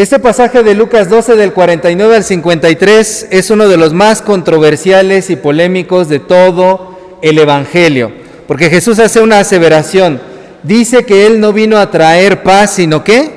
Este pasaje de Lucas 12 del 49 al 53 es uno de los más controversiales y polémicos de todo el Evangelio, porque Jesús hace una aseveración. Dice que Él no vino a traer paz, sino que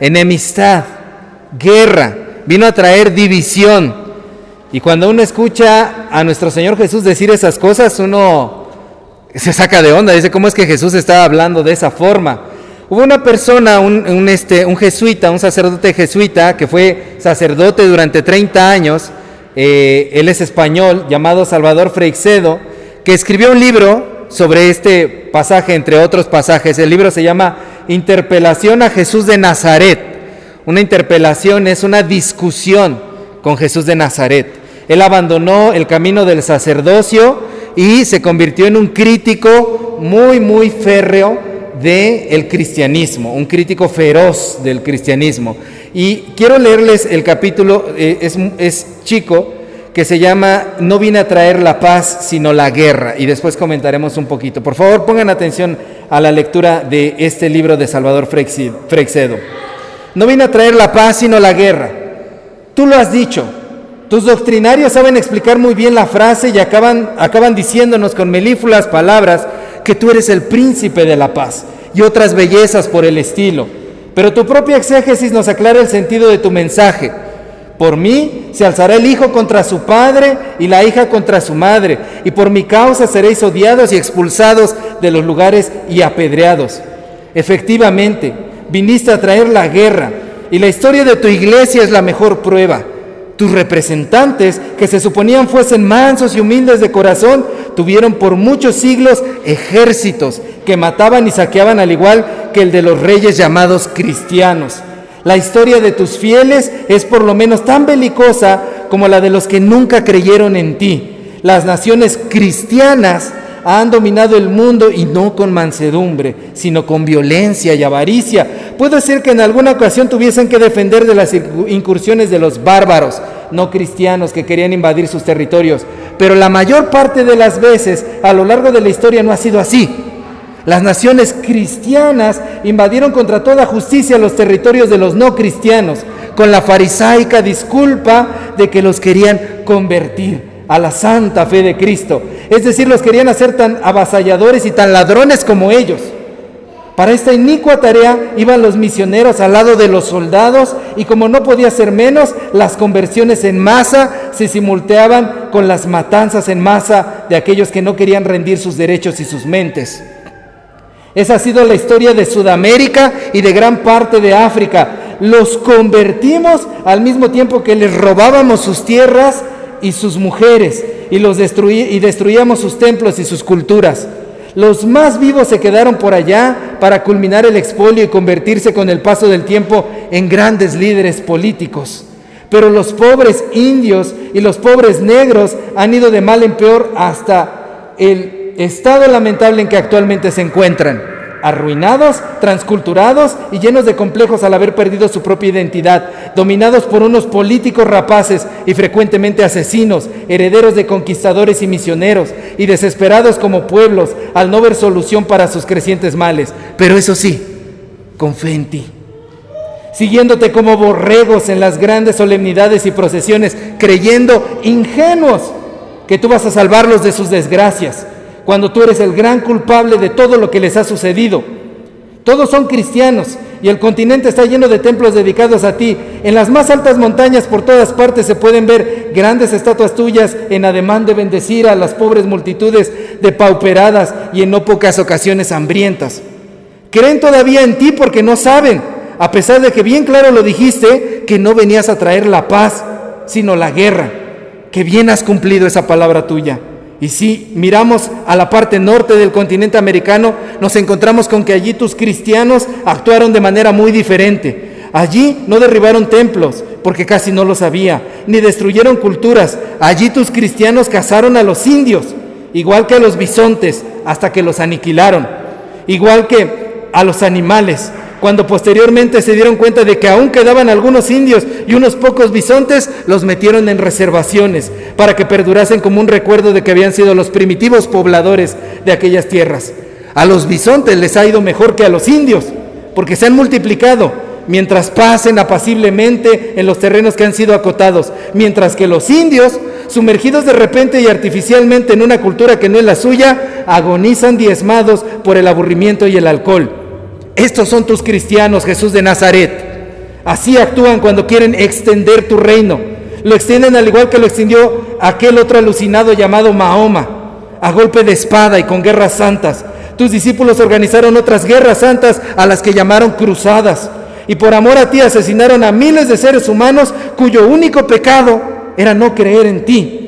enemistad, guerra, vino a traer división. Y cuando uno escucha a nuestro Señor Jesús decir esas cosas, uno se saca de onda, dice, ¿cómo es que Jesús estaba hablando de esa forma? Hubo una persona, un, este, un jesuita, un sacerdote jesuita, que fue sacerdote durante 30 años, eh, él es español, llamado Salvador Freixedo, que escribió un libro sobre este pasaje, entre otros pasajes. El libro se llama Interpelación a Jesús de Nazaret. Una interpelación es una discusión con Jesús de Nazaret. Él abandonó el camino del sacerdocio y se convirtió en un crítico muy, muy férreo del el cristianismo, un crítico feroz del cristianismo. Y quiero leerles el capítulo, eh, es, es chico, que se llama No vine a traer la paz, sino la guerra. Y después comentaremos un poquito. Por favor, pongan atención a la lectura de este libro de Salvador Freixedo. No vine a traer la paz, sino la guerra. Tú lo has dicho. Tus doctrinarios saben explicar muy bien la frase y acaban, acaban diciéndonos con melífulas palabras que tú eres el príncipe de la paz y otras bellezas por el estilo. Pero tu propia exégesis nos aclara el sentido de tu mensaje. Por mí se alzará el hijo contra su padre y la hija contra su madre, y por mi causa seréis odiados y expulsados de los lugares y apedreados. Efectivamente, viniste a traer la guerra, y la historia de tu iglesia es la mejor prueba. Tus representantes, que se suponían fuesen mansos y humildes de corazón, tuvieron por muchos siglos ejércitos que mataban y saqueaban al igual que el de los reyes llamados cristianos. La historia de tus fieles es por lo menos tan belicosa como la de los que nunca creyeron en ti. Las naciones cristianas han dominado el mundo y no con mansedumbre, sino con violencia y avaricia. Puede ser que en alguna ocasión tuviesen que defender de las incursiones de los bárbaros no cristianos que querían invadir sus territorios, pero la mayor parte de las veces a lo largo de la historia no ha sido así. Las naciones cristianas invadieron contra toda justicia los territorios de los no cristianos, con la farisaica disculpa de que los querían convertir a la santa fe de Cristo. Es decir, los querían hacer tan avasalladores y tan ladrones como ellos. Para esta inicua tarea iban los misioneros al lado de los soldados y como no podía ser menos, las conversiones en masa se simulteaban con las matanzas en masa de aquellos que no querían rendir sus derechos y sus mentes. Esa ha sido la historia de Sudamérica y de gran parte de África. Los convertimos al mismo tiempo que les robábamos sus tierras y sus mujeres y, los y destruíamos sus templos y sus culturas. Los más vivos se quedaron por allá para culminar el expolio y convertirse con el paso del tiempo en grandes líderes políticos. Pero los pobres indios y los pobres negros han ido de mal en peor hasta el estado lamentable en que actualmente se encuentran, arruinados, transculturados y llenos de complejos al haber perdido su propia identidad, dominados por unos políticos rapaces y frecuentemente asesinos, herederos de conquistadores y misioneros, y desesperados como pueblos al no ver solución para sus crecientes males. Pero eso sí, con fe en ti siguiéndote como borregos en las grandes solemnidades y procesiones, creyendo ingenuos que tú vas a salvarlos de sus desgracias, cuando tú eres el gran culpable de todo lo que les ha sucedido. Todos son cristianos y el continente está lleno de templos dedicados a ti. En las más altas montañas por todas partes se pueden ver grandes estatuas tuyas en ademán de bendecir a las pobres multitudes depauperadas y en no pocas ocasiones hambrientas. Creen todavía en ti porque no saben, a pesar de que bien claro lo dijiste, que no venías a traer la paz, sino la guerra. Que bien has cumplido esa palabra tuya. Y si miramos a la parte norte del continente americano, nos encontramos con que allí tus cristianos actuaron de manera muy diferente. Allí no derribaron templos, porque casi no lo sabía, ni destruyeron culturas. Allí tus cristianos cazaron a los indios, igual que a los bisontes, hasta que los aniquilaron. Igual que a los animales, cuando posteriormente se dieron cuenta de que aún quedaban algunos indios y unos pocos bisontes, los metieron en reservaciones para que perdurasen como un recuerdo de que habían sido los primitivos pobladores de aquellas tierras. A los bisontes les ha ido mejor que a los indios, porque se han multiplicado, mientras pasen apaciblemente en los terrenos que han sido acotados, mientras que los indios, sumergidos de repente y artificialmente en una cultura que no es la suya, agonizan diezmados por el aburrimiento y el alcohol. Estos son tus cristianos, Jesús de Nazaret. Así actúan cuando quieren extender tu reino. Lo extienden al igual que lo extendió aquel otro alucinado llamado Mahoma, a golpe de espada y con guerras santas. Tus discípulos organizaron otras guerras santas a las que llamaron cruzadas. Y por amor a ti asesinaron a miles de seres humanos cuyo único pecado era no creer en ti.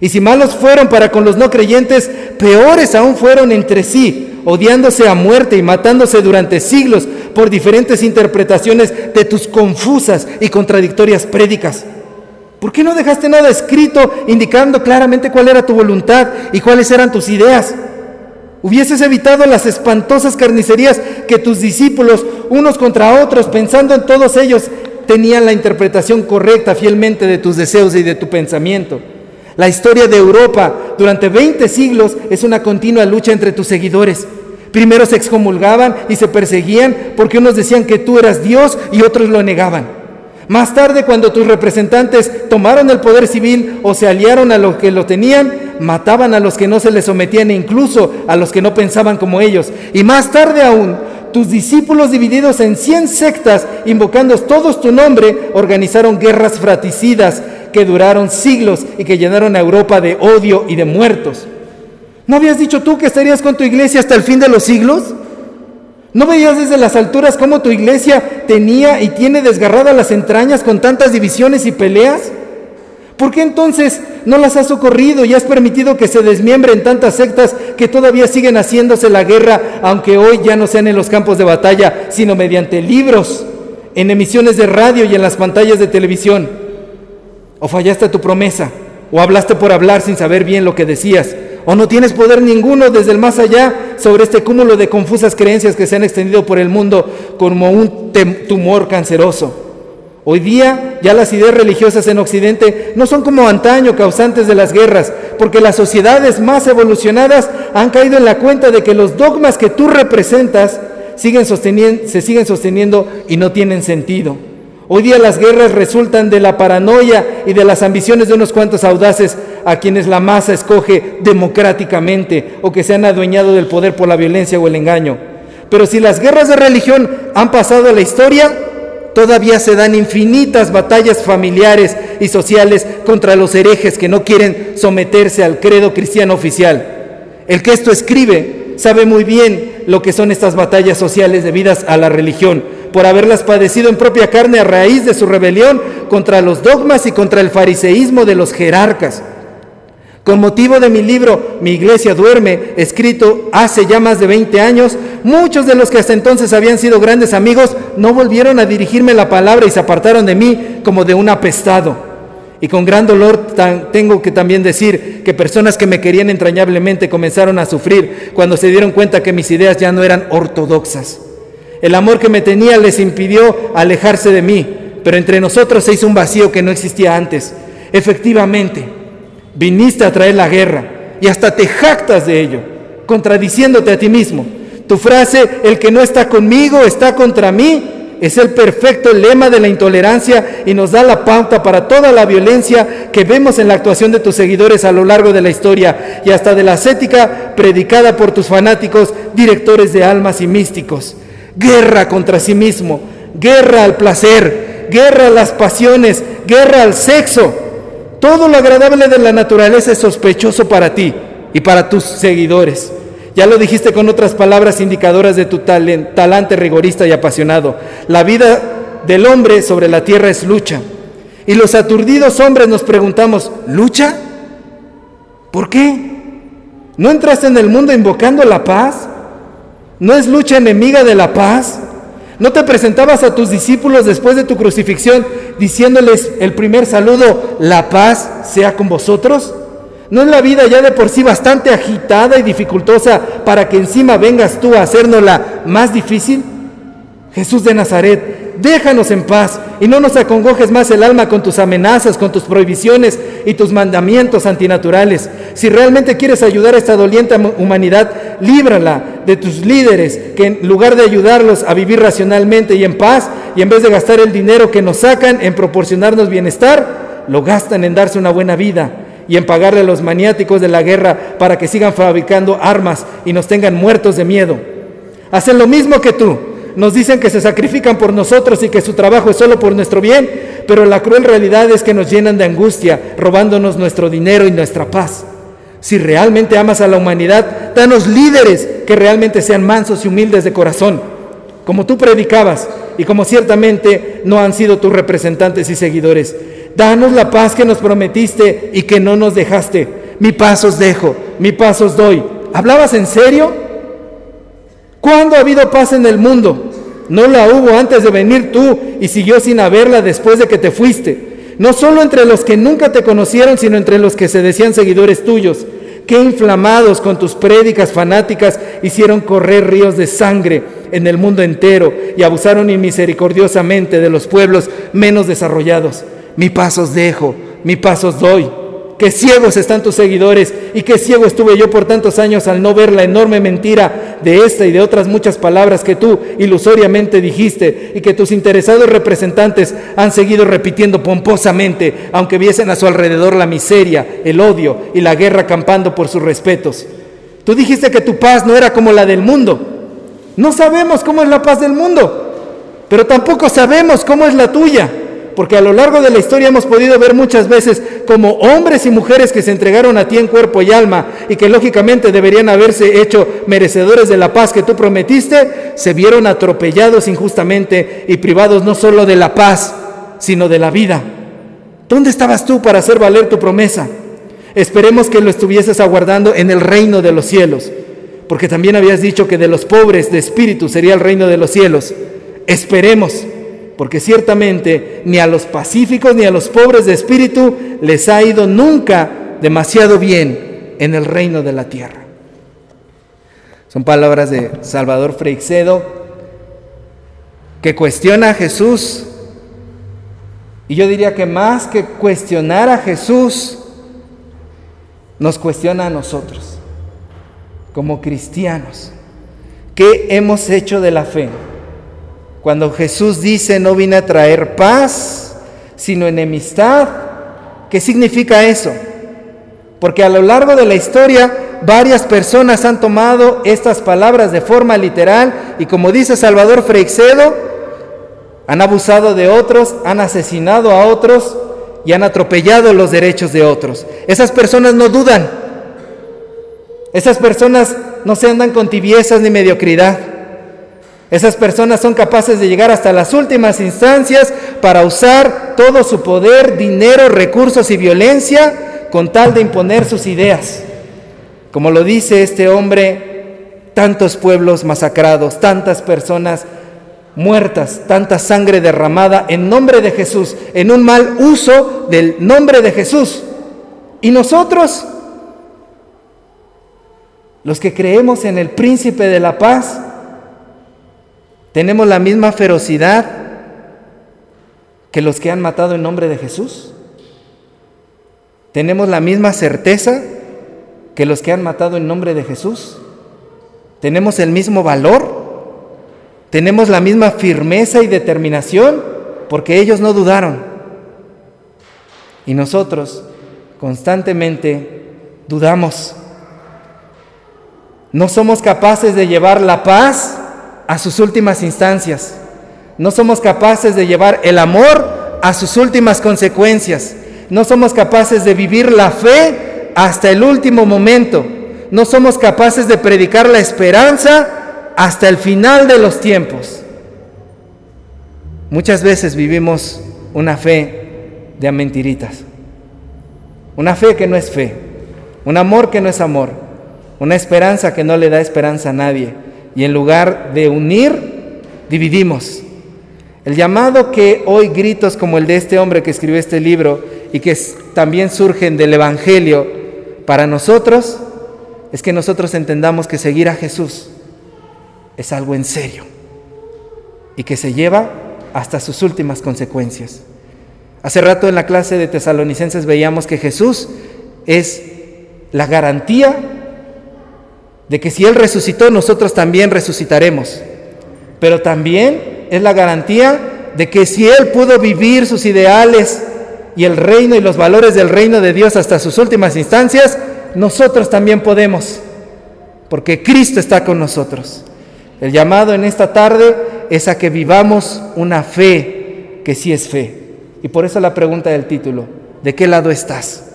Y si malos fueron para con los no creyentes, peores aún fueron entre sí, odiándose a muerte y matándose durante siglos por diferentes interpretaciones de tus confusas y contradictorias prédicas. ¿Por qué no dejaste nada escrito indicando claramente cuál era tu voluntad y cuáles eran tus ideas? Hubieses evitado las espantosas carnicerías que tus discípulos, unos contra otros, pensando en todos ellos, tenían la interpretación correcta fielmente de tus deseos y de tu pensamiento. La historia de Europa durante 20 siglos es una continua lucha entre tus seguidores. Primero se excomulgaban y se perseguían porque unos decían que tú eras Dios y otros lo negaban. Más tarde, cuando tus representantes tomaron el poder civil o se aliaron a los que lo tenían, mataban a los que no se les sometían e incluso a los que no pensaban como ellos. Y más tarde aún, tus discípulos divididos en cien sectas, invocando todos tu nombre, organizaron guerras fraticidas que duraron siglos y que llenaron a Europa de odio y de muertos. ¿No habías dicho tú que estarías con tu iglesia hasta el fin de los siglos? ¿No veías desde las alturas cómo tu iglesia tenía y tiene desgarradas las entrañas con tantas divisiones y peleas? ¿Por qué entonces no las has socorrido y has permitido que se desmiembren tantas sectas que todavía siguen haciéndose la guerra, aunque hoy ya no sean en los campos de batalla, sino mediante libros, en emisiones de radio y en las pantallas de televisión? ¿O fallaste tu promesa? ¿O hablaste por hablar sin saber bien lo que decías? O no tienes poder ninguno desde el más allá sobre este cúmulo de confusas creencias que se han extendido por el mundo como un tumor canceroso. Hoy día ya las ideas religiosas en Occidente no son como antaño causantes de las guerras, porque las sociedades más evolucionadas han caído en la cuenta de que los dogmas que tú representas siguen se siguen sosteniendo y no tienen sentido. Hoy día las guerras resultan de la paranoia y de las ambiciones de unos cuantos audaces a quienes la masa escoge democráticamente o que se han adueñado del poder por la violencia o el engaño. Pero si las guerras de religión han pasado a la historia, todavía se dan infinitas batallas familiares y sociales contra los herejes que no quieren someterse al credo cristiano oficial. El que esto escribe sabe muy bien lo que son estas batallas sociales debidas a la religión por haberlas padecido en propia carne a raíz de su rebelión contra los dogmas y contra el fariseísmo de los jerarcas. Con motivo de mi libro Mi iglesia duerme, escrito hace ya más de 20 años, muchos de los que hasta entonces habían sido grandes amigos no volvieron a dirigirme la palabra y se apartaron de mí como de un apestado. Y con gran dolor tengo que también decir que personas que me querían entrañablemente comenzaron a sufrir cuando se dieron cuenta que mis ideas ya no eran ortodoxas. El amor que me tenía les impidió alejarse de mí, pero entre nosotros se hizo un vacío que no existía antes. Efectivamente, viniste a traer la guerra y hasta te jactas de ello, contradiciéndote a ti mismo. Tu frase, el que no está conmigo está contra mí, es el perfecto lema de la intolerancia y nos da la pauta para toda la violencia que vemos en la actuación de tus seguidores a lo largo de la historia y hasta de la ascética predicada por tus fanáticos, directores de almas y místicos guerra contra sí mismo, guerra al placer, guerra a las pasiones, guerra al sexo. Todo lo agradable de la naturaleza es sospechoso para ti y para tus seguidores. Ya lo dijiste con otras palabras indicadoras de tu talante rigorista y apasionado. La vida del hombre sobre la tierra es lucha. Y los aturdidos hombres nos preguntamos, ¿lucha? ¿Por qué? ¿No entraste en el mundo invocando la paz? ¿No es lucha enemiga de la paz? ¿No te presentabas a tus discípulos después de tu crucifixión diciéndoles el primer saludo, la paz sea con vosotros? ¿No es la vida ya de por sí bastante agitada y dificultosa para que encima vengas tú a hacérnosla más difícil? Jesús de Nazaret, déjanos en paz y no nos acongojes más el alma con tus amenazas, con tus prohibiciones y tus mandamientos antinaturales. Si realmente quieres ayudar a esta doliente humanidad, líbrala de tus líderes, que en lugar de ayudarlos a vivir racionalmente y en paz, y en vez de gastar el dinero que nos sacan en proporcionarnos bienestar, lo gastan en darse una buena vida y en pagarle a los maniáticos de la guerra para que sigan fabricando armas y nos tengan muertos de miedo. Hacen lo mismo que tú nos dicen que se sacrifican por nosotros y que su trabajo es solo por nuestro bien, pero la cruel realidad es que nos llenan de angustia, robándonos nuestro dinero y nuestra paz. Si realmente amas a la humanidad, danos líderes que realmente sean mansos y humildes de corazón, como tú predicabas y como ciertamente no han sido tus representantes y seguidores. Danos la paz que nos prometiste y que no nos dejaste. Mi paz os dejo, mi paz os doy. ¿Hablabas en serio? ¿Cuándo ha habido paz en el mundo? No la hubo antes de venir tú y siguió sin haberla después de que te fuiste. No solo entre los que nunca te conocieron, sino entre los que se decían seguidores tuyos. Qué inflamados con tus prédicas fanáticas hicieron correr ríos de sangre en el mundo entero y abusaron inmisericordiosamente de los pueblos menos desarrollados. Mi paz os dejo, mi paz os doy qué ciegos están tus seguidores y qué ciego estuve yo por tantos años al no ver la enorme mentira de esta y de otras muchas palabras que tú ilusoriamente dijiste y que tus interesados representantes han seguido repitiendo pomposamente, aunque viesen a su alrededor la miseria, el odio y la guerra campando por sus respetos. Tú dijiste que tu paz no era como la del mundo. No sabemos cómo es la paz del mundo, pero tampoco sabemos cómo es la tuya porque a lo largo de la historia hemos podido ver muchas veces como hombres y mujeres que se entregaron a ti en cuerpo y alma y que lógicamente deberían haberse hecho merecedores de la paz que tú prometiste, se vieron atropellados injustamente y privados no solo de la paz, sino de la vida. ¿Dónde estabas tú para hacer valer tu promesa? Esperemos que lo estuvieses aguardando en el reino de los cielos, porque también habías dicho que de los pobres de espíritu sería el reino de los cielos. Esperemos porque ciertamente ni a los pacíficos ni a los pobres de espíritu les ha ido nunca demasiado bien en el reino de la tierra. Son palabras de Salvador Freixedo que cuestiona a Jesús. Y yo diría que más que cuestionar a Jesús, nos cuestiona a nosotros, como cristianos. ¿Qué hemos hecho de la fe? Cuando Jesús dice no vine a traer paz, sino enemistad, ¿qué significa eso? Porque a lo largo de la historia varias personas han tomado estas palabras de forma literal y como dice Salvador Freixedo, han abusado de otros, han asesinado a otros y han atropellado los derechos de otros. Esas personas no dudan. Esas personas no se andan con tibiezas ni mediocridad. Esas personas son capaces de llegar hasta las últimas instancias para usar todo su poder, dinero, recursos y violencia con tal de imponer sus ideas. Como lo dice este hombre, tantos pueblos masacrados, tantas personas muertas, tanta sangre derramada en nombre de Jesús, en un mal uso del nombre de Jesús. Y nosotros, los que creemos en el príncipe de la paz, ¿Tenemos la misma ferocidad que los que han matado en nombre de Jesús? ¿Tenemos la misma certeza que los que han matado en nombre de Jesús? ¿Tenemos el mismo valor? ¿Tenemos la misma firmeza y determinación? Porque ellos no dudaron. Y nosotros constantemente dudamos. No somos capaces de llevar la paz a sus últimas instancias. No somos capaces de llevar el amor a sus últimas consecuencias. No somos capaces de vivir la fe hasta el último momento. No somos capaces de predicar la esperanza hasta el final de los tiempos. Muchas veces vivimos una fe de mentiritas. Una fe que no es fe. Un amor que no es amor. Una esperanza que no le da esperanza a nadie y en lugar de unir, dividimos. El llamado que hoy gritos como el de este hombre que escribió este libro y que también surgen del Evangelio para nosotros es que nosotros entendamos que seguir a Jesús es algo en serio. y que se lleva hasta sus últimas consecuencias. Hace rato en la clase de tesalonicenses veíamos que Jesús es la garantía de que si Él resucitó, nosotros también resucitaremos. Pero también es la garantía de que si Él pudo vivir sus ideales y el reino y los valores del reino de Dios hasta sus últimas instancias, nosotros también podemos, porque Cristo está con nosotros. El llamado en esta tarde es a que vivamos una fe que sí es fe. Y por eso la pregunta del título, ¿de qué lado estás?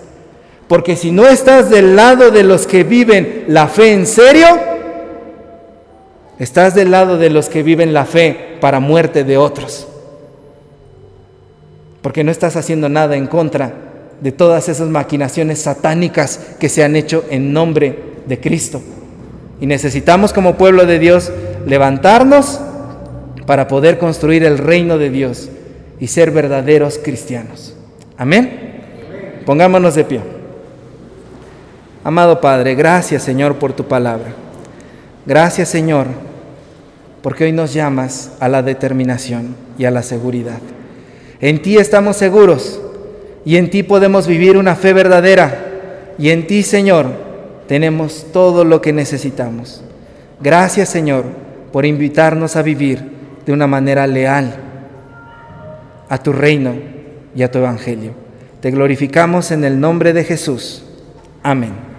Porque si no estás del lado de los que viven la fe en serio, estás del lado de los que viven la fe para muerte de otros. Porque no estás haciendo nada en contra de todas esas maquinaciones satánicas que se han hecho en nombre de Cristo. Y necesitamos como pueblo de Dios levantarnos para poder construir el reino de Dios y ser verdaderos cristianos. Amén. Pongámonos de pie. Amado Padre, gracias Señor por tu palabra. Gracias Señor porque hoy nos llamas a la determinación y a la seguridad. En ti estamos seguros y en ti podemos vivir una fe verdadera y en ti Señor tenemos todo lo que necesitamos. Gracias Señor por invitarnos a vivir de una manera leal a tu reino y a tu evangelio. Te glorificamos en el nombre de Jesús. Amén.